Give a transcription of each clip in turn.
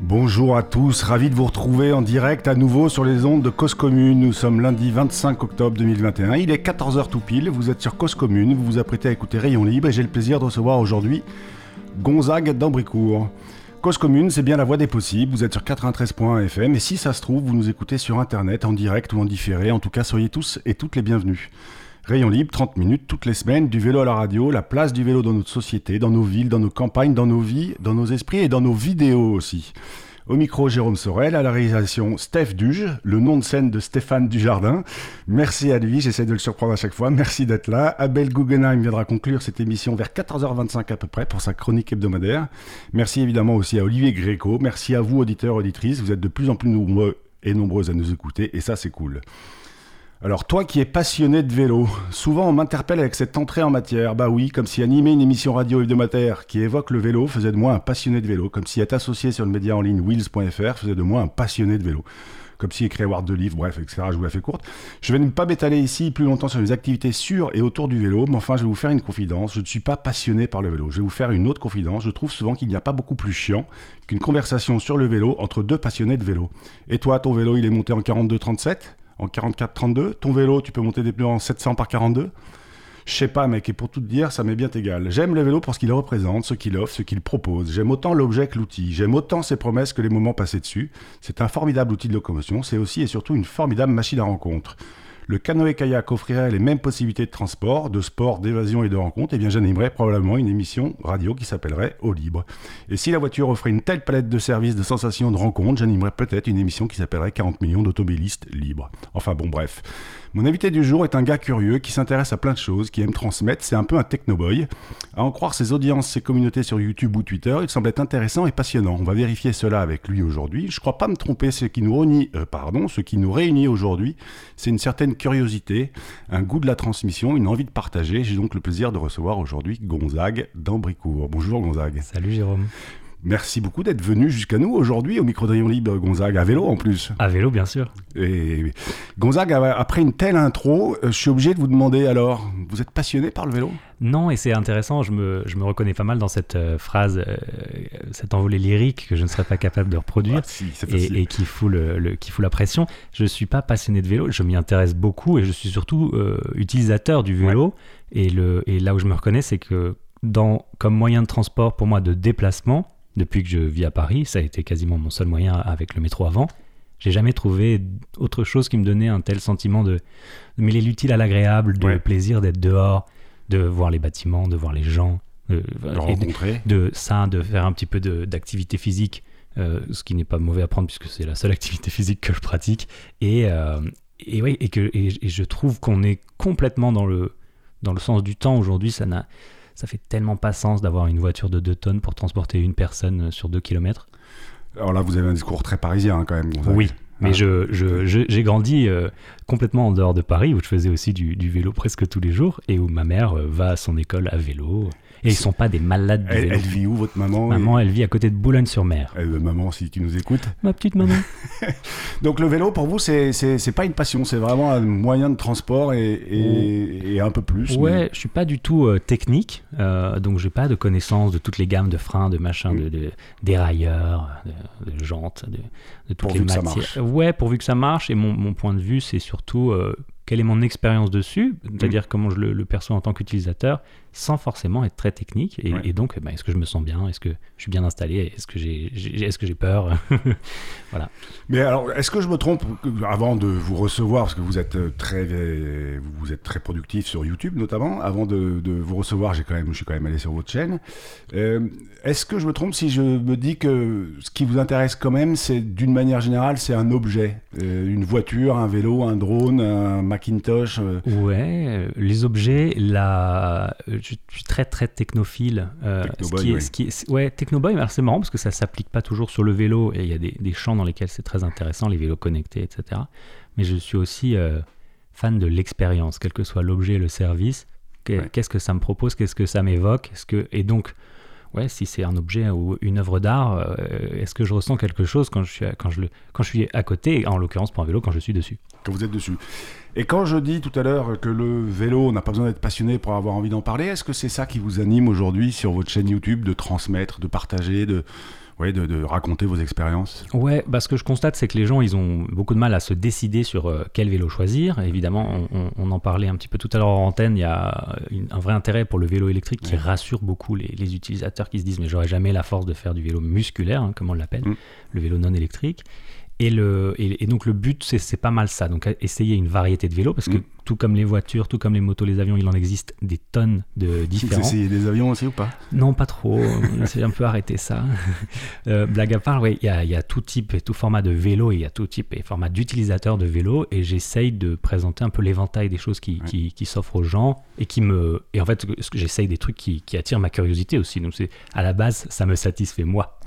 Bonjour à tous, ravi de vous retrouver en direct à nouveau sur les ondes de Cause Commune. Nous sommes lundi 25 octobre 2021, il est 14h tout pile, vous êtes sur Cause Commune, vous vous apprêtez à écouter Rayon Libre et j'ai le plaisir de recevoir aujourd'hui Gonzague d'Ambricourt. Cause Commune, c'est bien la voie des possibles, vous êtes sur 93.1 FM et si ça se trouve, vous nous écoutez sur internet, en direct ou en différé, en tout cas soyez tous et toutes les bienvenus. Rayon libre, 30 minutes toutes les semaines, du vélo à la radio, la place du vélo dans notre société, dans nos villes, dans nos campagnes, dans nos vies, dans nos esprits et dans nos vidéos aussi. Au micro, Jérôme Sorel, à la réalisation, Steph Duge, le nom de scène de Stéphane Dujardin. Merci à lui, j'essaie de le surprendre à chaque fois. Merci d'être là. Abel Guggenheim viendra conclure cette émission vers 14h25 à peu près pour sa chronique hebdomadaire. Merci évidemment aussi à Olivier Gréco. Merci à vous, auditeurs, auditrices. Vous êtes de plus en plus nombreux et nombreuses à nous écouter et ça, c'est cool. Alors toi qui es passionné de vélo, souvent on m'interpelle avec cette entrée en matière. Bah oui, comme si animer une émission radio hebdomadaire qui évoque le vélo faisait de moi un passionné de vélo, comme si être associé sur le média en ligne wheels.fr faisait de moi un passionné de vélo. Comme si écrire avoir deux livres, bref, etc. Je vous la fais courte. Je vais ne pas m'étaler ici plus longtemps sur les activités sur et autour du vélo, mais enfin je vais vous faire une confidence. Je ne suis pas passionné par le vélo. Je vais vous faire une autre confidence. Je trouve souvent qu'il n'y a pas beaucoup plus chiant qu'une conversation sur le vélo entre deux passionnés de vélo. Et toi, ton vélo, il est monté en 42-37 en 44-32. Ton vélo, tu peux monter des pneus en 700 par 42. Je sais pas, mec, et pour tout te dire, ça m'est bien égal. J'aime le vélo pour ce qu'il représente, ce qu'il offre, ce qu'il propose. J'aime autant l'objet que l'outil. J'aime autant ses promesses que les moments passés dessus. C'est un formidable outil de locomotion. C'est aussi et surtout une formidable machine à rencontre le canoë-kayak offrirait les mêmes possibilités de transport, de sport, d'évasion et de rencontre, eh bien j'animerais probablement une émission radio qui s'appellerait Au Libre. Et si la voiture offrait une telle palette de services, de sensations, de rencontres, j'animerais peut-être une émission qui s'appellerait 40 millions d'automobilistes libres. Enfin bon, bref. Mon invité du jour est un gars curieux qui s'intéresse à plein de choses, qui aime transmettre, c'est un peu un technoboy. À en croire ses audiences, ses communautés sur YouTube ou Twitter, il semble être intéressant et passionnant. On va vérifier cela avec lui aujourd'hui. Je crois pas me tromper, ce qui nous réunit, euh, pardon, ce qui nous réunit aujourd'hui, c'est une certaine curiosité, un goût de la transmission, une envie de partager. J'ai donc le plaisir de recevoir aujourd'hui Gonzague d'Ambricourt. Bonjour Gonzague. Salut Jérôme. Merci beaucoup d'être venu jusqu'à nous aujourd'hui au micro de libre Gonzague, à vélo en plus. À vélo, bien sûr. Et Gonzague, après une telle intro, euh, je suis obligé de vous demander alors, vous êtes passionné par le vélo? Non, et c'est intéressant, je me, je me, reconnais pas mal dans cette euh, phrase, euh, cette envolée lyrique que je ne serais pas capable de reproduire ah, et, qui, fout le, qui fout la pression. Je ne suis pas passionné de vélo, je m'y intéresse beaucoup et je suis surtout utilisateur du vélo. Et, le, et là où je me reconnais, c'est que dans, comme moyen de transport pour moi de déplacement, depuis que je vis à Paris, ça a été quasiment mon seul moyen avec le métro avant. J'ai jamais trouvé autre chose qui me donnait un tel sentiment de, de mêler l'utile à l'agréable, de plaisir d'être dehors, de voir les bâtiments, de voir les gens, de, rencontrer, de, ça, de faire un petit peu d'activité physique, euh, ce qui n'est pas mauvais à prendre puisque c'est la seule activité physique que je pratique. Et, euh, et, ouais, et, que, et, je trouve qu'on est complètement dans le, dans le sens du temps aujourd'hui. Ça n'a ça fait tellement pas sens d'avoir une voiture de 2 tonnes pour transporter une personne sur 2 km. Alors là, vous avez un discours très parisien hein, quand même. Oui, mais ah. je, j'ai grandi euh, complètement en dehors de Paris, où je faisais aussi du, vélo presque tous les jours, et où ma mère euh, va à son école à vélo. Et ils sont pas des malades de elle, Elle vit où, votre maman Maman, elle vit à côté de Boulogne-sur-Mer. Euh, maman, si tu nous écoutes. Ma petite maman. donc le vélo, pour vous, c'est pas une passion, c'est vraiment un moyen de transport et, et, un peu plus. Ouais, je suis pas du tout euh, technique, euh, donc j'ai pas de connaissances de toutes les gammes de freins, de machins, de, de dérailleurs, de, jantes, de, de toutes les matières. Ouais, pourvu que ça marche. Et mon, mon point de vue, c'est surtout euh, quelle est mon expérience dessus, c'est-à-dire mm. comment je le, perçois en tant qu'utilisateur, sans forcément être très technique. Et, donc, bah, est-ce que je me sens bien? Est-ce que je suis bien installé? Est-ce que j'ai est-ce que j'ai peur? Voilà. Mais alors, est-ce que je me trompe avant de vous recevoir, parce que vous êtes très vous êtes très productif sur YouTube notamment. Avant de, vous recevoir, j'ai quand même je suis quand même allé sur votre chaîne. Euh, est-ce que je me trompe si je me dis que ce qui vous intéresse quand même, c'est d'une manière générale, c'est un objet, euh, une voiture, un vélo, un drone, un Macintosh euh? Ouais, euh, les objets, là, je suis très très technophile. technoboy, ce qui est, ouais. technoboy, c'est marrant parce que ça s'applique pas toujours sur le vélo et il y a des, des champs dans lesquels c'est très intéressant, les vélos connectés, etc. Mais je suis aussi fan de l'expérience, quel que soit l'objet, le service. Qu'est-ce que ça me propose? Qu'est-ce que ça m'évoque? Que... Et donc, ouais, si c'est un objet ou une œuvre d'art, euh, est-ce que je ressens quelque chose quand je suis à, quand je le, quand je suis à côté, en l'occurrence pour un vélo, quand je suis dessus? Quand vous êtes dessus. Et quand je dis tout à l'heure que le vélo n'a pas besoin d'être passionné pour avoir envie d'en parler, est-ce que c'est ça qui vous anime aujourd'hui sur votre chaîne YouTube, de transmettre, de partager, de, ouais, de, de raconter vos expériences Ouais, bah, ce que je constate, c'est que les gens, ils ont beaucoup de mal à se décider sur euh, quel vélo choisir. Évidemment, on, en parlait un petit peu tout à l'heure en antenne, il y a une- un vrai intérêt pour le vélo électrique qui Ouais. rassure beaucoup les, les utilisateurs qui se disent mais j'aurais jamais la force de faire du vélo musculaire, hein, comme on l'appelle, Mm. le vélo non électrique. Et, le, et, et donc le but, c'est- pas mal ça. Donc essayer une variété de vélos, parce que Mm. tout comme les voitures, tout comme les motos, les avions, il en existe des tonnes de Vous différents. essayez des avions aussi ou pas? Non, pas trop. J'ai un peu arrêté ça. Euh, blague à part, oui, il y y a tout type et tout format de vélo et il y a tout type et format d'utilisateur de vélo et j'essaye de présenter un peu l'éventail des choses qui, Ouais. qui, qui s'offrent aux gens et qui me et en fait j'essaye des trucs qui, qui attirent ma curiosité aussi. Donc à la base ça me satisfait moi.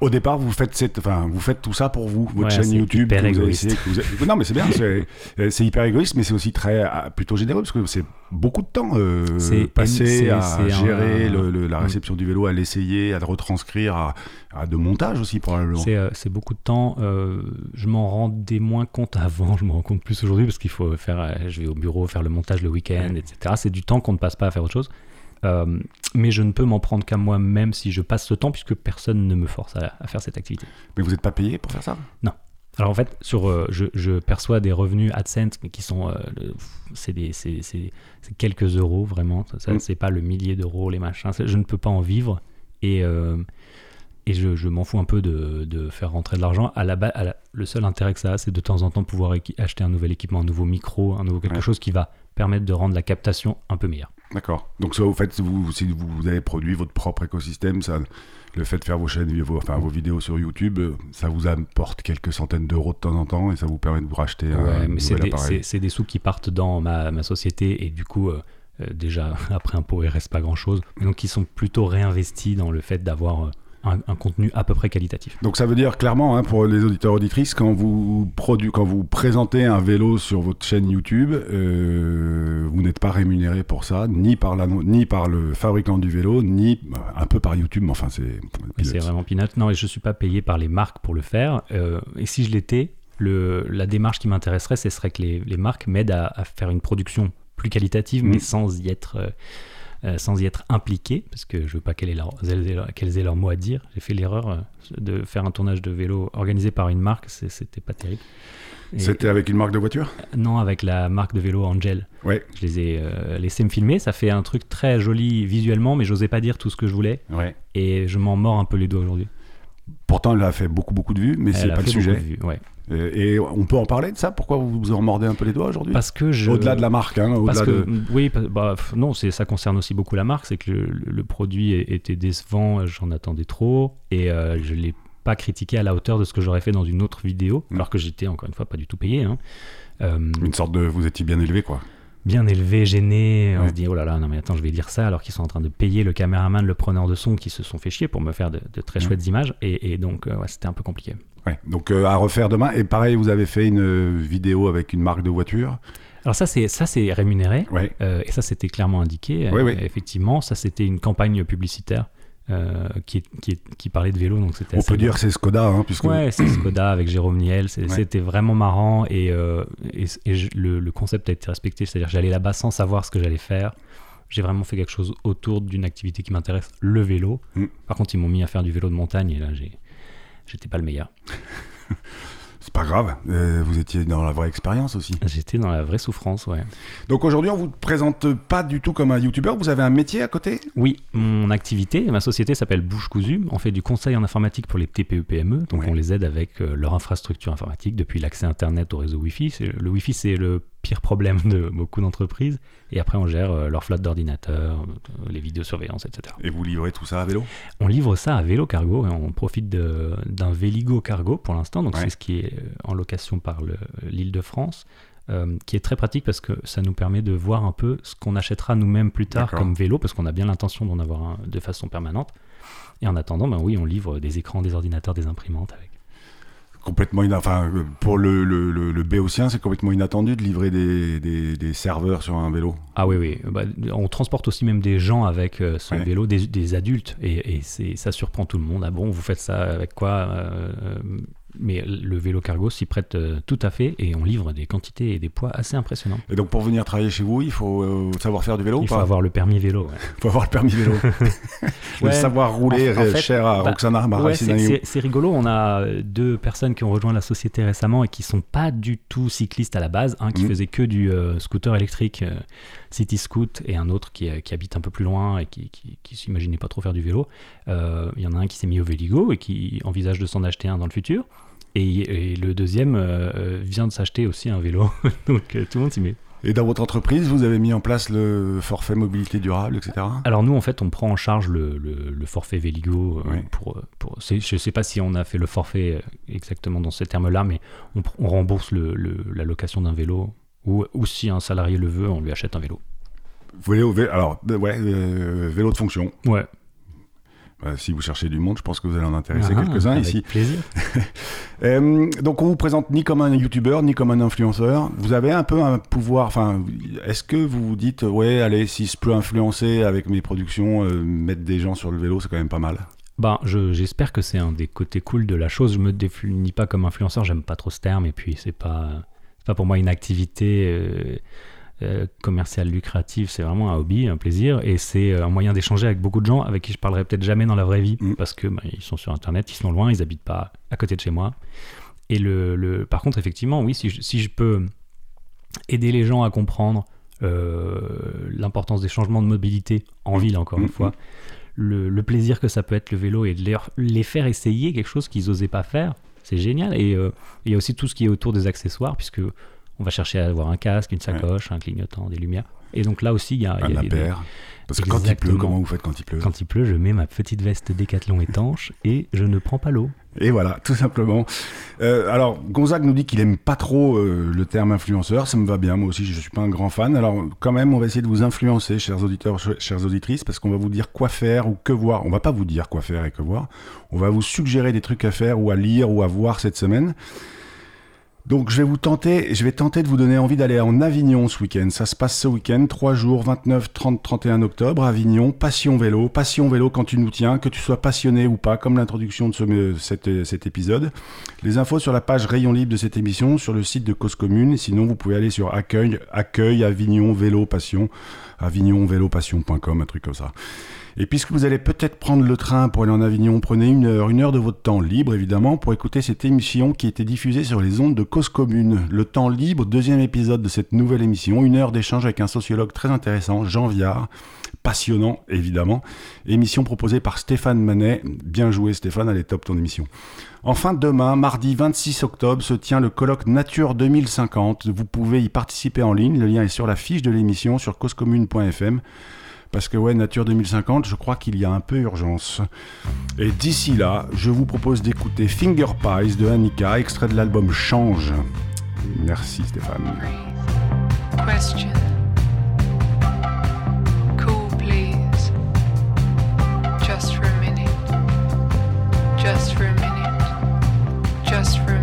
Au départ, vous faites, cette, enfin, vous faites tout ça pour vous, votre Ouais, chaîne c'est YouTube. hyper que vous avez égoïste. essayé, que vous avez- Non, mais c'est bien, c'est euh, c'est hyper égoïste, mais c'est aussi très euh, plutôt généreux parce que c'est beaucoup de temps euh, passé à gérer un- le- le- la Mm. réception du vélo, à l'essayer, à le retranscrire, à, à de montage aussi probablement. C'est euh, beaucoup de temps. euh, je m'en rendais moins compte avant, je m'en rends compte plus aujourd'hui parce qu'il faut faire. je vais au bureau faire le montage le week-end, Ouais. etc. C'est du temps qu'on ne passe pas à faire autre chose. Euh, mais je ne peux m'en prendre qu'à moi-même si je passe ce temps puisque personne ne me force à, à faire cette activité. Mais vous n'êtes pas payé pour faire ça? Alors en fait, sur, euh, je, je perçois des revenus AdSense qui sont, euh, c'est quelques euros vraiment. Ça, Mm. C'est pas le millier d'euros les machins. Je ne peux pas en vivre et euh, et je, je m'en fous un peu de, de faire rentrer de l'argent. À la, ba- à la- le seul intérêt que ça a, c'est de temps en temps pouvoir acheter un nouvel équipement, un nouveau micro, un nouveau quelque Ouais. chose qui va permettre de rendre la captation un peu meilleure. D'accord. Donc ça, vous faites, vous, si vous, avez produit votre propre écosystème, ça, le fait de faire vos chaînes, vos, enfin vos vidéos sur YouTube, ça vous apporte quelques centaines d'euros de temps en temps et ça vous permet de vous racheter un Ouais, mais c'est nouvel des, appareil. c'est- des sous qui partent dans ma, ma société et du coup, euh, déjà, après impôt, il reste pas grand-chose. Mais Donc, ils sont plutôt réinvestis dans le fait d'avoir euh, un, un contenu à peu près qualitatif. Donc ça veut dire clairement hein, pour les auditeurs auditrices quand vous produ quand vous présentez un vélo sur votre chaîne YouTube, euh, vous n'êtes pas rémunéré pour ça, ni par la, ni par le fabricant du vélo, ni bah, un peu par YouTube, mais enfin c'est. C'est vraiment peanut. Non, et je suis pas payé par les marques pour le faire. Euh, et si je l'étais, la démarche qui m'intéresserait, ce serait que les, les marques m'aident à, à faire une production plus qualitative, Mm. mais sans y être. euh, euh, sans y être impliqué, parce que je veux pas qu'elles aient leur, elles aient leur- qu'elles aient leur mot à dire. J'ai fait l'erreur euh, de faire un tournage de vélo organisé par une marque, c'est- c'était pas terrible. Et- C'était avec une marque de voiture? Non, avec la marque de vélo Angel. Ouais. Je les ai euh, laissés me filmer. Ça fait un truc très joli visuellement, mais j'osais pas dire tout ce que je voulais. Ouais. Et je m'en mords un peu les doigts aujourd'hui. Pourtant, elle a fait beaucoup beaucoup de vues, mais c'est Elle a pas le fait beaucoup sujet. de vues, ouais. Euh, Et on peut en parler de ça? Pourquoi vous vous en mordez un peu les doigts aujourd'hui? Parce que je. Au-delà de la marque, hein, au-delà de. oui, bah, non, ça concerne aussi beaucoup la marque. C'est que le, produit était décevant, j'en attendais trop, et euh, je ne l'ai pas critiqué à la hauteur de ce que j'aurais fait dans une autre vidéo, Mm. alors que j'étais, encore une fois, pas du tout payé. hein. Euh, Une sorte de. Vous étiez bien élevé, quoi. bien élevé, gêné. On Ouais. se dit, oh là là, non mais attends, je vais dire ça, alors qu'ils sont en train de payer le caméraman, le preneur de son, qui se sont fait chier pour me faire de, de très Mm. chouettes images. Et, et donc, euh, ouais, c'était un peu compliqué. Ouais. Donc euh, à refaire demain. Et pareil, vous avez fait une euh, vidéo avec une marque de voiture. Alors ça, c'est, ça, c'est rémunéré. Ouais. Euh, et ça, c'était clairement indiqué. Euh. Effectivement, ça, c'était une campagne publicitaire qui, qui, parlait de vélo. Donc c'était On peut dire que c'est Skoda, hein, puisque. Ouais, c'est Skoda avec Jérôme Niel. C'était vraiment marrant et, et, et je- le, le concept a été respecté. C'est-à-dire, j'allais là-bas sans savoir ce que j'allais faire. J'ai vraiment fait quelque chose autour d'une activité qui m'intéresse, le vélo. Mm. Par contre, ils m'ont mis à faire du vélo de montagne et là, j'ai, j'étais pas le meilleur. C'est pas grave. euh, vous étiez dans la vraie expérience aussi. J'étais dans la vraie souffrance, ouais. Donc aujourd'hui, on vous présente pas du tout comme un youtubeur. Vous avez un métier à côté? Oui, mon activité, ma société s'appelle Bouche Cousue. On fait du conseil en informatique pour les TPE-PME. Donc Ouais. on les aide avec euh, leur infrastructure informatique depuis l'accès Internet au réseau Wi-Fi. Le Wi-Fi, c'est le pire problème de beaucoup d'entreprises. Et après, on gère euh, leur flotte d'ordinateurs, euh, les vidéosurveillances, etc. Et vous livrez tout ça à vélo? On livre ça à Vélo Cargo et on profite d'un Véligo Cargo pour l'instant. Donc Ouais. c'est ce qui est euh, en location par le- l'île de France. euh, qui est très pratique parce que ça nous permet de voir un peu ce qu'on achètera nous-mêmes plus tard comme vélo, parce qu'on a bien l'intention d'en avoir un de façon permanente. Et en attendant, ben oui, on livre des écrans, des ordinateurs, des imprimantes avec. Complètement ina- enfin, euh, pour le, le, le, le Béotien, c'est complètement inattendu de livrer des, des, des serveurs sur un vélo. Ah oui, oui. Bah, on transporte aussi même des gens avec euh, ce Ouais. vélo, des, des adultes, et, et c'est, ça surprend tout le monde. Ah bon, vous faites ça avec quoi euh, Mais le vélo cargo s'y prête euh, tout à fait, et on livre des quantités et des poids assez impressionnants. Et donc pour venir travailler chez vous, il faut euh, savoir faire du vélo ou Il faut pas avoir le permis vélo. ouais. Il faut avoir le permis vélo. le Ouais. savoir rouler En- en fait, cher à bah, Roxana Ouais, c'est, rigolo. On a deux personnes qui ont rejoint la société récemment et qui sont pas du tout cyclistes à la base. Un qui Mhm. faisait que du euh, scooter électrique, City Scoot, et un autre qui, euh, qui habite un peu plus loin et qui, qui, qui s'imaginait pas trop faire du vélo. Euh, Il y en a un qui s'est mis au Véligo et qui envisage de s'en acheter un dans le futur. Et, et le deuxième euh, vient de s'acheter aussi un vélo. Donc euh, tout le monde s'y met. Et dans votre entreprise, vous avez mis en place le forfait mobilité durable, etc. Alors nous, en fait, on prend en charge le, le- le forfait Véligo. pour, je ne sais pas si on a fait le forfait exactement dans ces termes-là, mais on, rembourse le- la location d'un vélo. Ou, ou si un salarié le veut, on lui achète un vélo. Vélo, vé- alors, euh, ouais, euh, vélo de fonction. Ouais. Euh, si vous cherchez du monde, je pense que vous allez en intéresser Ah, quelques-uns avec ici. plaisir. Euh, donc on vous présente ni comme un youtubeur ni comme un influenceur. Vous avez un peu un pouvoir. Enfin, est-ce que vous vous dites ouais, allez, si je peux influencer avec mes productions, euh, mettre des gens sur le vélo, c'est quand même pas mal. Ben, je- j'espère que c'est un des côtés cool de la chose. Je me définis pas comme influenceur, j'aime pas trop ce terme, et puis c'est pas, pas pour moi une activité euh, euh, commerciale lucrative, c'est vraiment un hobby, un plaisir, et c'est euh, un moyen d'échanger avec beaucoup de gens avec qui je parlerai peut-être jamais dans la vraie vie, Mm. parce que ben, ils sont sur Internet, ils sont loin, ils habitent pas à côté de chez moi. Et le, le- par contre, effectivement, oui, si je, si je peux aider les gens à comprendre euh, l'importance des changements de mobilité en ville, encore Mm, une fois, le, le plaisir que ça peut être le vélo et de les, les faire essayer quelque chose qu'ils n'osaient pas faire, c'est génial. Et euh, il y a aussi tout ce qui est autour des accessoires, puisque on va chercher à avoir un casque, une sacoche, un clignotant, des lumières. Et donc là aussi, il y a, y Un a des- impair. Parce que quand il pleut, comment vous faites quand il pleut? Quand il pleut, je mets ma petite veste décathlon étanche et je ne prends pas l'eau. Et voilà, tout simplement. Euh, alors, Gonzague nous dit qu'il aime pas trop euh, le terme influenceur. Ça me va bien, moi aussi, je suis pas un grand fan. Alors, quand même, on va essayer de vous influencer, chers auditeurs, ch- chères auditrices, parce qu'on va vous dire quoi faire ou que voir. On va pas vous dire quoi faire et que voir. On va vous suggérer des trucs à faire ou à lire ou à voir cette semaine. Donc, je vais vous tenter, je vais tenter de vous donner envie d'aller en Avignon ce week-end. Ça se passe ce week-end, 3 jours, 29, 30, 31 octobre, Avignon, Passion Vélo. Passion Vélo quand tu nous tiens, que tu sois passionné ou pas, comme l'introduction de ce, euh, cet, cet épisode. Les infos sur la page Rayon Libre de cette émission, sur le site de Cause Commune. Sinon, vous pouvez aller sur accueil, accueil Avignon Vélo Passion, avignonvélopassion.com, un truc comme ça. Et puisque vous allez peut-être prendre le train pour aller en Avignon, prenez une heure, une heure de votre temps libre, évidemment, pour écouter cette émission qui était diffusée sur les ondes de Cause Commune. Le temps libre, deuxième épisode de cette nouvelle émission, une heure d'échange avec un sociologue très intéressant, Jean Viard, passionnant, évidemment. Émission proposée par Stéphane Manet. Bien joué, Stéphane, elle est top ton émission. Enfin, demain, mardi 26 octobre, se tient le colloque Nature 2050. Vous pouvez y participer en ligne. Le lien est sur la fiche de l'émission sur causecommune.fm. Parce que ouais, Nature 2050, je crois qu'il y a un peu urgence. Et d'ici là, je vous propose d'écouter Finger Pies de Annika, extrait de l'album Change. Merci Stéphane. Question. Cool, please. Just for a minute. Just for a minute. Just for a minute.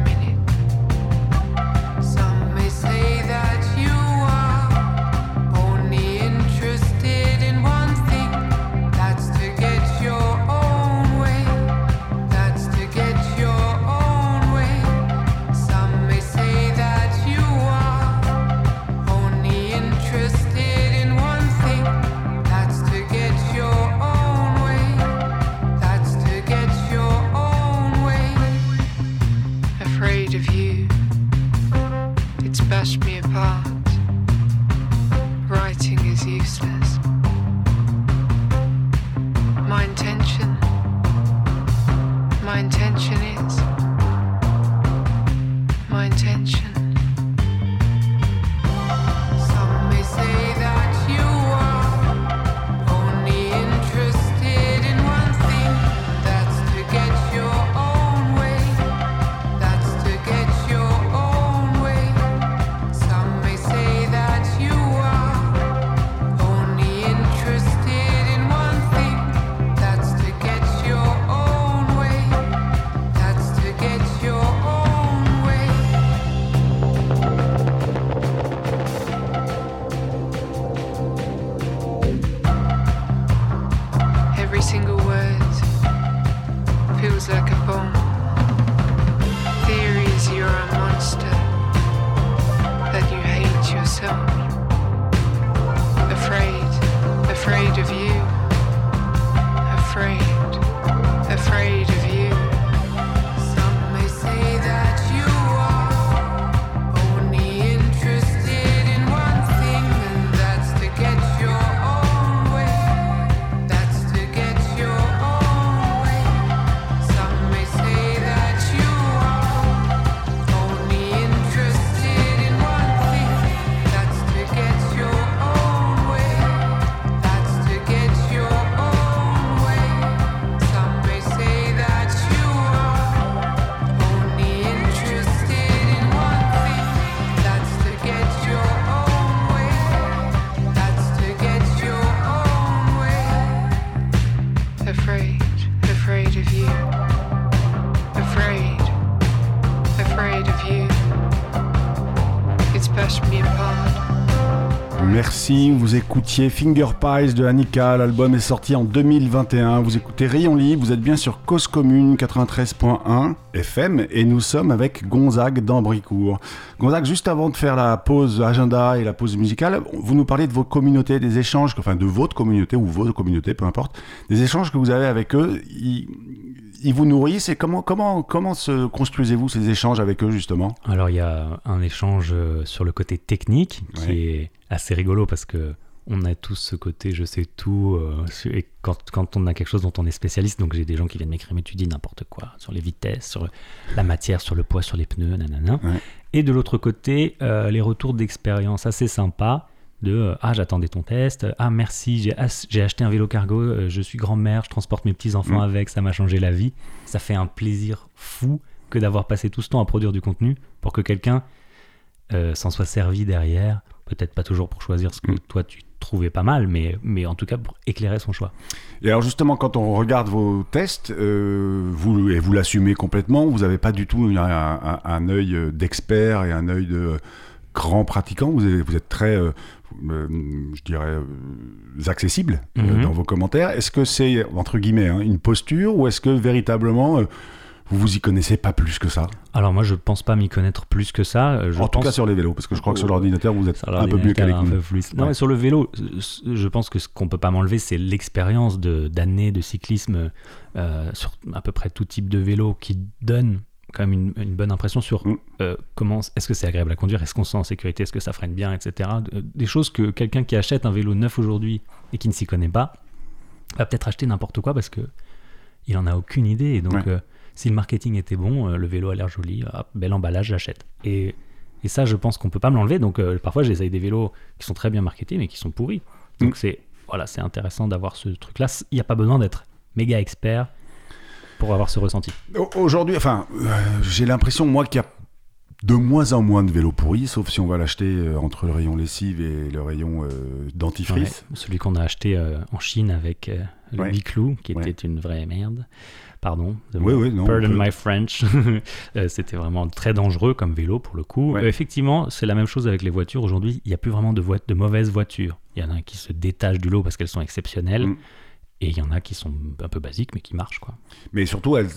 Vous écoutiez Finger Pies de Annika, l'album est sorti en 2021, vous écoutez Rayon Libre, vous êtes bien sur Cause Commune 93.1 FM et nous sommes avec Gonzague d'Ambricourt. Gonzague, juste avant de faire la pause agenda et la pause musicale, vous nous parlez de vos communautés, des échanges, enfin de votre communauté ou vos communautés, peu importe, des échanges que vous avez avec eux, ils, ils vous nourrissent. Et comment, comment, comment se construisez-vous ces échanges avec eux justement? Alors il y a un échange euh, sur le côté technique qui Ouais. est assez rigolo parce que on a tous ce côté je sais tout euh, et quand, quand on a quelque chose dont on est spécialiste donc j'ai des gens qui viennent m'écrire mais tu dis n'importe quoi sur les vitesses sur la matière sur le poids sur les pneus nanana Ouais. et de l'autre côté euh, les retours d'expérience assez sympas de euh, ah j'attendais ton test ah merci j'ai as- j'ai acheté un vélo cargo je suis grand-mère je transporte mes petits enfants Mm. avec ça m'a changé la vie ça fait un plaisir fou que d'avoir passé tout ce temps à produire du contenu pour que quelqu'un s'en soit servi derrière peut-être pas toujours pour choisir ce que Mm. toi tu trouvais pas mal mais mais en tout cas pour éclairer son choix Et alors justement, quand on regarde vos tests, euh, vous, et vous l'assumez complètement, vous n'avez pas du tout un, un- un œil euh, d'expert et un œil de euh, grand pratiquant, vous, avez- vous êtes très, euh, euh, je dirais, euh, accessible Mhm. dans vos commentaires. Est-ce que c'est, entre guillemets, hein, une posture ou est-ce que véritablement, vous vous y connaissez pas plus que ça alors moi je pense pas m'y connaître plus que ça euh, je En tout cas sur les vélos, parce que je crois que sur l'ordinateur, vous êtes un peu mieux qu'avec nous. plus. Non, Ouais. mais sur le vélo, euh, je pense que ce qu'on peut pas m'enlever, c'est l'expérience d'années de, cyclisme euh, sur à peu près tout type de vélo qui donne quand même une, une bonne impression sur Mm. euh, comment est-ce que c'est agréable à conduire, est-ce qu'on se sent en sécurité, est-ce que ça freine bien, etc. De- Des choses que quelqu'un qui achète un vélo neuf aujourd'hui et qui ne s'y connaît pas va peut-être acheter n'importe quoi parce que il en a aucune idée. Et donc, Ouais. euh, si le marketing était bon, euh, le vélo a l'air joli, hop, bel emballage, j'achète. Et, et ça, je pense qu'on peut pas me l'enlever. Donc, euh, parfois, j'essaye des vélos qui sont très bien marketés, mais qui sont pourris. Donc, Mm. c'est voilà, c'est intéressant d'avoir ce truc-là. Il n'y a pas besoin d'être méga expert pour avoir ce ressenti. Au- Aujourd'hui, enfin, euh, j'ai l'impression, moi, qu'il y a de moins en moins de vélos pourris, sauf si on va l'acheter entre le rayon lessive et le rayon euh, dentifrice. Ouais, celui qu'on a acheté euh, en Chine avec le Ouais. Biclou, qui Ouais. était une vraie merde. Pardon. the Oui, word. oui, non. Pardon peut- my French. Euh, C'était vraiment très dangereux comme vélo pour le coup. Ouais. Euh, effectivement, c'est la même chose avec les voitures. Aujourd'hui, il n'y a plus vraiment de, mauvaises voitures. Il y en a qui se détachent du lot parce qu'elles sont exceptionnelles. Mm. Et il y en a qui sont un peu basiques mais qui marchent. quoi. Mais surtout, elle-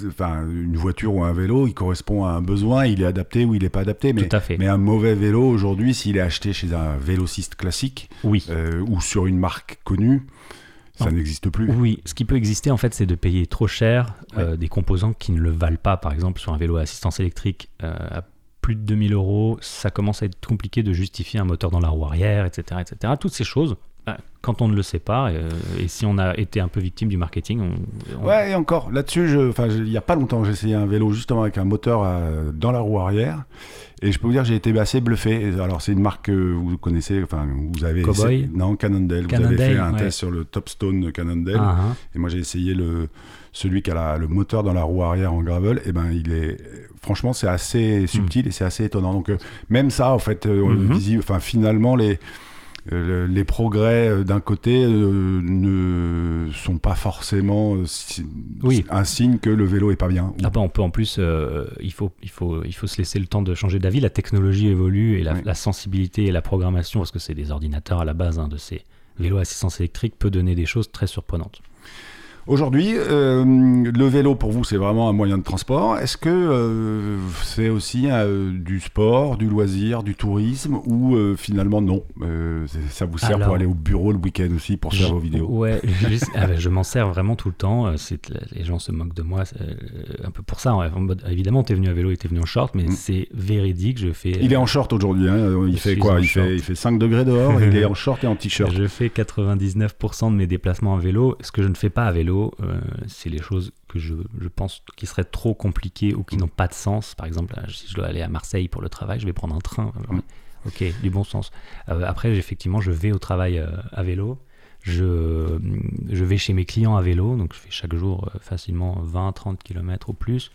une voiture ou un vélo, il correspond à un besoin, il est adapté ou il n'est pas adapté. Mais, Tout à fait. mais un mauvais vélo, aujourd'hui, s'il est acheté chez un vélociste classique Oui. euh, ou sur une marque connue, ça n'existe plus. Oui, ce qui peut exister en fait, c'est de payer trop cher euh, des composants qui ne le valent pas. Par exemple, sur un vélo à assistance électrique euh, à plus de 2000 euros, ça commence à être compliqué de justifier un moteur dans la roue arrière, etc. etc. Toutes ces choses, quand on ne le sait pas, euh, et si on a été un peu victime du marketing, on, on- Ouais, et encore, là-dessus, il n'y a pas longtemps, j'ai essayé un vélo justement avec un moteur euh, dans la roue arrière. Et je peux vous dire que j'ai été assez bluffé. Alors, c'est une marque que vous connaissez, enfin, vous avez. Cowboy essayé- Non, Cannondale. Vous avez Cannondale, fait un ouais. test sur le Topstone Cannondale. Ah, hein. Et moi, j'ai essayé le, celui qui a la- le moteur dans la roue arrière en gravel. Et ben, il est. Franchement, c'est assez subtil et c'est assez étonnant. Donc, euh, même ça, en fait, Mhm. finalement, les. Euh, les progrès euh, d'un côté euh, ne sont pas forcément si- Oui. un signe que le vélo est pas bien. Ah bah, on peut en plus, euh, il, faut, il, faut, il faut se laisser le temps de changer d'avis. La technologie évolue et la, Oui. la sensibilité et la programmation, parce que c'est des ordinateurs à la base hein, de ces vélos à assistance électrique, peut donner des choses très surprenantes. Aujourd'hui, euh, le vélo pour vous, c'est vraiment un moyen de transport. Est-ce que euh, c'est aussi euh, du sport, du loisir, du tourisme ou finalement non Ça vous sert Alors- pour aller au bureau le week-end aussi pour faire Je- vos vidéos? Ouais, je, ah ben, je m'en sers vraiment tout le temps. les gens se moquent de moi un peu pour ça. ouais, en mode, évidemment, t'es venu à vélo et t'es venu en short, mais Mm. c'est véridique. Je fais. Il est en short aujourd'hui. hein. Il fait quoi? il fait, il fait 5 degrés dehors. il est en short et en t-shirt. Je fais 99% de mes déplacements à vélo. Ce que je ne fais pas à vélo, euh, c'est les choses que je, je pense qui seraient trop compliquées ou qui Mm. n'ont pas de sens. Par exemple, euh, si je dois aller à Marseille pour le travail, je vais prendre un train. Mm. Ok, du bon sens. Euh, après, effectivement, je vais au travail euh, à vélo. Je, je vais chez mes clients à vélo, donc je fais chaque jour euh, facilement 20-30 km ou plus.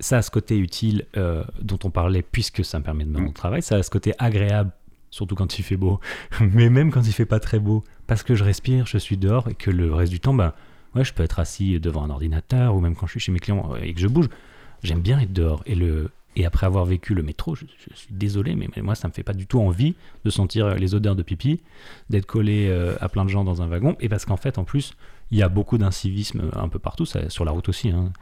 Ça a ce côté utile euh, dont on parlait, puisque ça me permet de me rendre au travail. Ça a ce côté agréable, surtout quand il fait beau, mais même quand il fait pas très beau, parce que je respire, je suis dehors et que le reste du temps, ben, ouais, je peux être assis devant un ordinateur ou même quand je suis chez mes clients euh, et que je bouge. J'aime bien être dehors. Et, après avoir vécu le métro, je, suis désolé, mais, mais moi, ça me fait pas du tout envie de sentir les odeurs de pipi, d'être collé euh, à plein de gens dans un wagon. Et parce qu'en fait, en plus, il y a beaucoup d'incivisme un peu partout, ça, sur la route aussi. hein.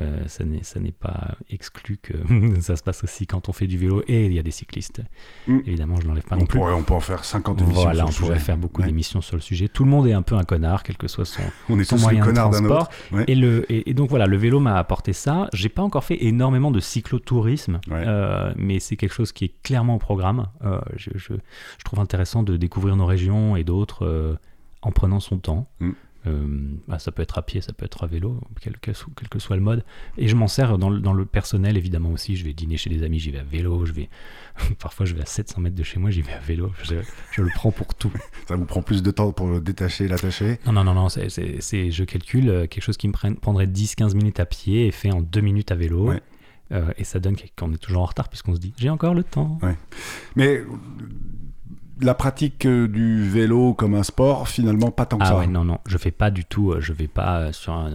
Euh, ça n'est pas exclu que ça se passe aussi quand on fait du vélo et il y a des cyclistes. Mm. Évidemment, je n'enlève pas On non plus. pourrait, on peut en faire 50 émissions. Voilà, sur on le pourrait sujet. faire beaucoup Ouais. d'émissions sur le sujet. Tout le monde est un peu un connard, quel que soit son, On est son tous les moyen de connards d'un transport. Ouais. Et, le, et, et donc voilà, le vélo m'a apporté ça. J'ai pas encore fait énormément de cyclotourisme, Ouais. euh, mais c'est quelque chose qui est clairement au programme. Euh, je, je- je trouve intéressant de découvrir nos régions et d'autres en prenant son temps. Mm. Euh, bah, ça peut être à pied, ça peut être à vélo, quel que, so- quel que soit le mode. Et je m'en sers dans le, dans le personnel, évidemment aussi. Je vais dîner chez des amis, j'y vais à vélo. Je vais, parfois, je vais à 700 mètres de chez moi, j'y vais à vélo. Je, je le prends pour tout. Ça vous prend plus de temps pour le détacher et l'attacher? Non, non, non, non, c'est- je calcule euh, quelque chose qui me prenne- prendrait 10-15 minutes à pied et fait en 2 minutes à vélo. Ouais. Euh, et ça donne qu'on est toujours en retard puisqu'on se dit j'ai encore le temps. Mais la pratique euh, du vélo comme un sport, finalement, pas tant que Ah ça. ouais, non, non, je fais pas du tout, euh, je vais pas euh, sur un,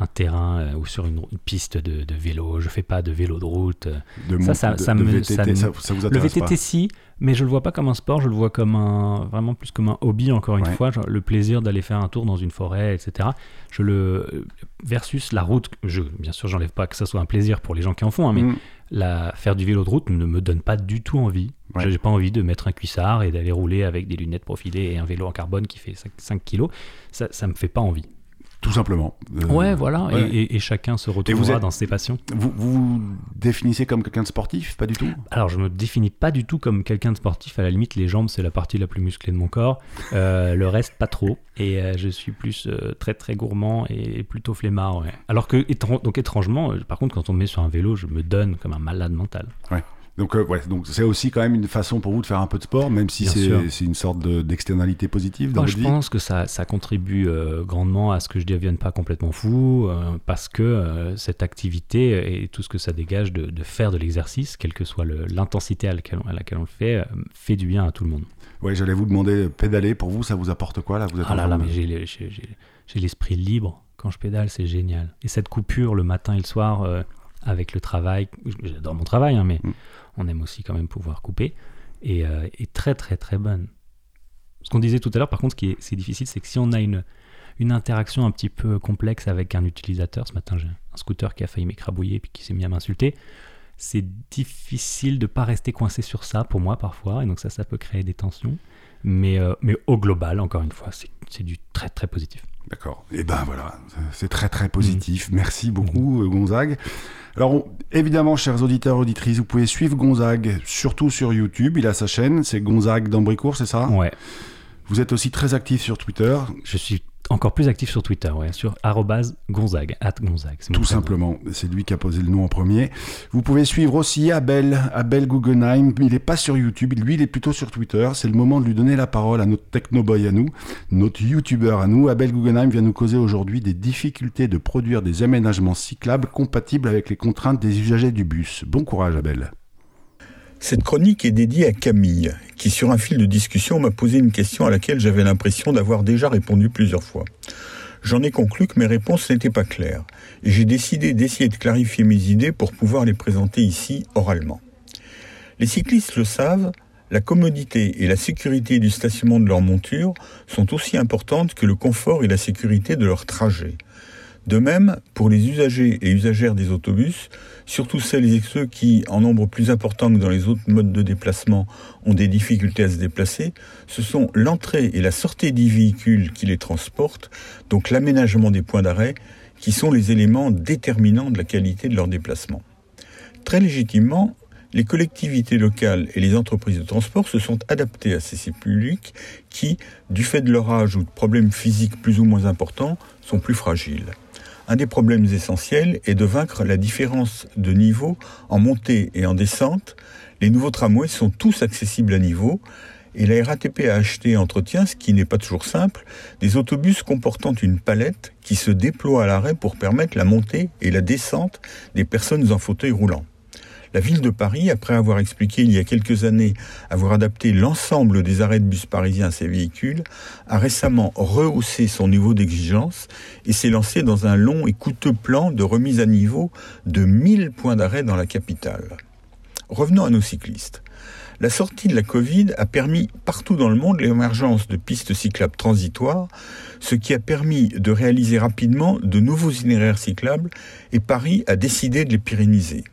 un terrain ou sur une, une piste de, de vélo, je fais pas de vélo de route. De Ça, ça- ça de me- VTT, ça me- ça, ça vous Le intéresse VTT pas si, mais je le vois pas comme un sport, je le vois comme un vraiment plus comme un hobby encore une Ouais. fois, genre le plaisir d'aller faire un tour dans une forêt, etc. Je le versus la route, je bien sûr j'enlève pas que ça soit un plaisir pour les gens qui en font, hein, mais Mm. La, faire du vélo de route ne me donne pas du tout envie. Ouais. J'ai pas envie de mettre un cuissard et d'aller rouler avec des lunettes profilées et un vélo en carbone qui fait 5, kilos. Ça, ça me fait pas envie. Tout simplement. Euh, ouais, voilà. ouais. Et, et- et chacun se retrouvera vous êtes- dans ses passions. Vous vous vous définissez comme quelqu'un de sportif Pas du tout? Alors, je me définis pas du tout comme quelqu'un de sportif. À la limite, les jambes, c'est la partie la plus musclée de mon corps. Euh, le reste, pas trop. Et euh, je suis plus très, très gourmand et plutôt flemmard. ouais. Alors que, donc étrangement, par contre, quand on me met sur un vélo, je me donne comme un malade mental. Donc, euh, ouais, donc c'est aussi quand même une façon pour vous de faire un peu de sport, même si c'est une sorte de- d'externalité positive dans Moi, votre je vie? pense que ça, ça contribue euh, grandement à ce que je devienne pas complètement fou, euh, parce que cette activité et tout ce que ça dégage de, de faire de l'exercice, quelle que soit l'intensité à laquelle, à laquelle on le fait, fait du bien à tout le monde. Ouais, j'allais vous demander, pédaler, pour vous, ça vous apporte quoi là? Vous êtes Ah là là, mais j'ai les- j'ai- j'ai- j'ai l'esprit libre quand je pédale, c'est génial. Et cette coupure le matin et le soir avec le travail, j'adore mon travail, hein, mais Mm. On aime aussi quand même pouvoir couper, et, euh, est très très très bonne. Ce qu'on disait tout à l'heure, par contre, ce qui est, difficile, c'est que si on a une, interaction un petit peu complexe avec un utilisateur, ce matin j'ai un scooter qui a failli m'écrabouiller puis qui s'est mis à m'insulter, c'est difficile de pas rester coincé sur ça pour moi parfois, et donc ça, ça peut créer des tensions. Mais, euh, mais au global, encore une fois, c'est du très très positif. D'accord. Et ben voilà, c'est très très positif. Merci beaucoup euh, Gonzague. Alors on- évidemment, chers auditeurs auditrices, vous pouvez suivre Gonzague surtout sur YouTube. Il a sa chaîne, c'est Gonzague d'Ambricourt, c'est ça? Ouais, Vous êtes aussi très actif sur Twitter, je suis encore plus actif sur Twitter, ouais, sur Gonzague, at Gonzague. tout simplement. C'est lui qui a posé le nom en premier. Vous pouvez suivre aussi Abel, Abel Guggenheim. Il n'est pas sur YouTube, lui il est plutôt sur Twitter. C'est le moment de lui donner la parole à notre technoboy à nous, notre YouTuber à nous. Abel Guggenheim vient nous causer aujourd'hui des difficultés de produire des aménagements cyclables compatibles avec les contraintes des usagers du bus. Bon courage Abel. Cette chronique est dédiée à Camille, qui sur un fil de discussion m'a posé une question à laquelle j'avais l'impression d'avoir déjà répondu plusieurs fois. J'en ai conclu que mes réponses n'étaient pas claires, et j'ai décidé d'essayer de clarifier mes idées pour pouvoir les présenter ici oralement. Les cyclistes le savent, La commodité et la sécurité du stationnement de leur monture sont aussi importantes que le confort et la sécurité de leur trajet. De même, pour les usagers et usagères des autobus, surtout celles et ceux qui, en nombre plus important que dans les autres modes de déplacement, ont des difficultés à se déplacer, ce sont l'entrée et la sortie des véhicules qui les transportent, donc l'aménagement des points d'arrêt, qui sont les éléments déterminants de la qualité de leur déplacement. Très légitimement, les collectivités locales et les entreprises de transport se sont adaptées à ces publics qui, du fait de leur âge ou de problèmes physiques plus ou moins importants, sont plus fragiles. Un des problèmes essentiels est de vaincre la différence de niveau en montée et en descente. Les nouveaux tramways sont tous accessibles à niveau et la RATP a acheté et entretient, ce qui n'est pas toujours simple, des autobus comportant une palette qui se déploie à l'arrêt pour permettre la montée et la descente des personnes en fauteuil roulant. La ville de Paris, après avoir expliqué il y a quelques années avoir adapté l'ensemble des arrêts de bus parisiens à ces véhicules, a récemment rehaussé son niveau d'exigence et s'est lancé dans un long et coûteux plan de remise à niveau de 1000 points d'arrêt dans la capitale. Revenons à nos cyclistes. La sortie de la Covid a permis partout dans le monde l'émergence de pistes cyclables transitoires, ce qui a permis de réaliser rapidement de nouveaux itinéraires cyclables et Paris a décidé de les pérenniser.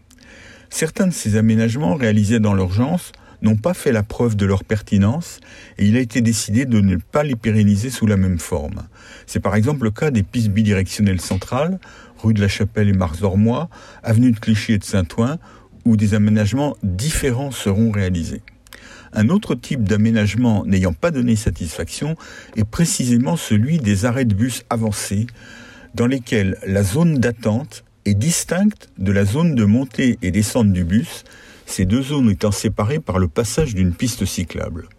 Certains de ces aménagements réalisés dans l'urgence n'ont pas fait la preuve de leur pertinence et il a été décidé de ne pas les pérenniser sous la même forme. C'est par exemple le cas des pistes bidirectionnelles centrales, rue de la Chapelle et Mars-Dormois, avenue de Clichy et de Saint-Ouen, où des aménagements différents seront réalisés. Un autre type d'aménagement n'ayant pas donné satisfaction est précisément celui des arrêts de bus avancés, dans lesquels la zone d'attente est distincte de la zone de montée et descente du bus, ces deux zones étant séparées par le passage d'une piste cyclable.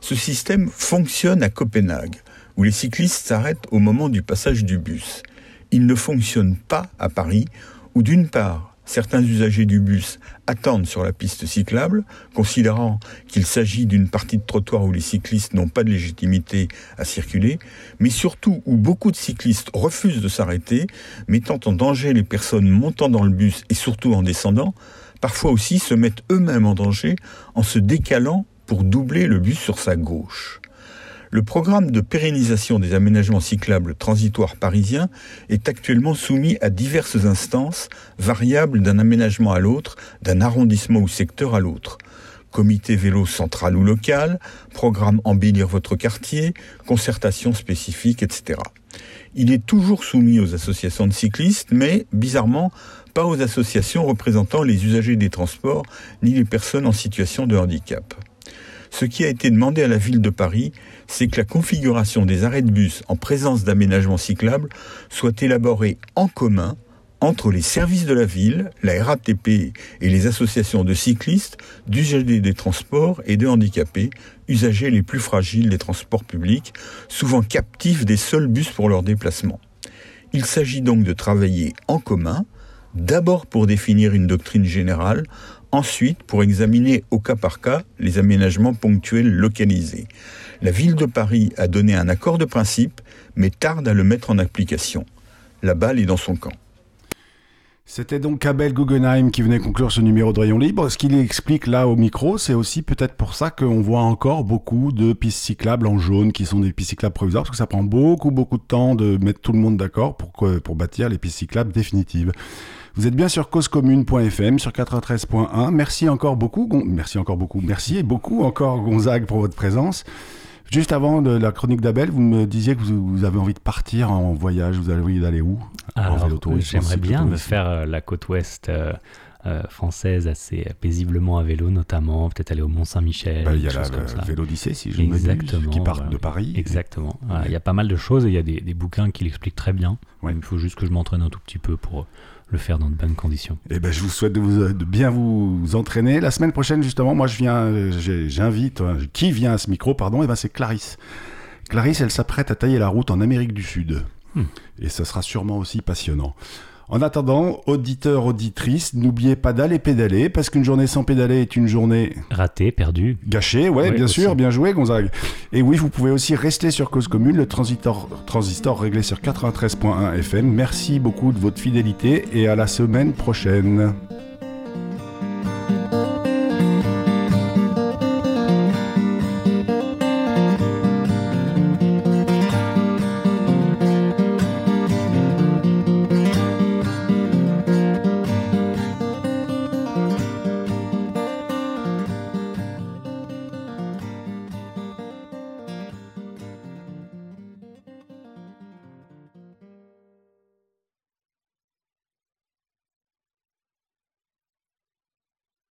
Ce système fonctionne à Copenhague, où les cyclistes s'arrêtent au moment du passage du bus. Il ne fonctionne pas à Paris, où d'une part, certains usagers du bus attendent sur la piste cyclable, considérant qu'il s'agit d'une partie de trottoir où les cyclistes n'ont pas de légitimité à circuler, mais surtout où beaucoup de cyclistes refusent de s'arrêter, mettant en danger les personnes montant dans le bus et surtout en descendant, parfois aussi se mettent eux-mêmes en danger en se décalant pour doubler le bus sur sa gauche. Le programme de pérennisation des aménagements cyclables transitoires parisiens est actuellement soumis à diverses instances, variables d'un aménagement à l'autre, d'un arrondissement ou secteur à l'autre. Comité vélo central ou local, programme embellir votre quartier, concertation spécifique, etc. Il est toujours soumis aux associations de cyclistes, mais bizarrement pas aux associations représentant les usagers des transports ni les personnes en situation de handicap. Ce qui a été demandé à la ville de Paris, c'est que la configuration des arrêts de bus en présence d'aménagements cyclables soit élaborée en commun entre les services de la ville, la RATP et les associations de cyclistes, d'usagers des transports et de handicapés, usagers les plus fragiles des transports publics, souvent captifs des seuls bus pour leur déplacement. Il s'agit donc de travailler en commun, d'abord pour définir une doctrine générale, ensuite pour examiner au cas par cas les aménagements ponctuels localisés. La ville de Paris a donné un accord de principe, mais tarde à le mettre en application. La balle est dans son camp. C'était donc Abel Guggenheim qui venait conclure ce numéro de Rayon Libre. Ce qu'il explique là au micro, c'est aussi peut-être pour ça qu'on voit encore beaucoup de pistes cyclables en jaune qui sont des pistes cyclables provisoires, parce que ça prend beaucoup, beaucoup de temps de mettre tout le monde d'accord pour, pour bâtir les pistes cyclables définitives. Vous êtes bien sur causecommune.fm, sur 93.1. Merci encore beaucoup, merci encore beaucoup, merci beaucoup encore Gonzague pour votre présence. Juste avant de la chronique d'Abel, vous me disiez que vous, vous avez envie de partir en voyage. Vous avez envie d'aller où En Alors, j'aimerais en bien me faire euh, la côte ouest euh, euh, française assez paisiblement à vélo, notamment. Peut-être aller au Mont-Saint-Michel. Bah, Il y a la, Vélodyssée, si je ne m'abuse, Exactement. qui part voilà. de Paris. Exactement. Voilà, Il y a pas mal de choses et il y a des, des bouquins qui l'expliquent très bien. Ouais. Il faut juste que je m'entraîne un tout petit peu pour le faire dans de bonnes conditions. Eh ben, je vous souhaite de, vous- de bien vous entraîner. La semaine prochaine, justement, moi, je viens, j'invite, euh, qui vient à ce micro, pardon, et ben, c'est Clarisse. Clarisse, elle s'apprête à tailler la route en Amérique du Sud. Hmm. Et ce sera sûrement aussi passionnant. En attendant, auditeurs, auditrices, n'oubliez pas d'aller pédaler, parce qu'une journée sans pédaler est une journée Raté, perdu. gâchée. Ouais, Ouais, bien aussi. sûr, bien joué, Gonzague. Et oui, vous pouvez aussi rester sur Cause Commune, le transistor, transistor réglé sur 93.1 FM. Merci beaucoup de votre fidélité et à la semaine prochaine.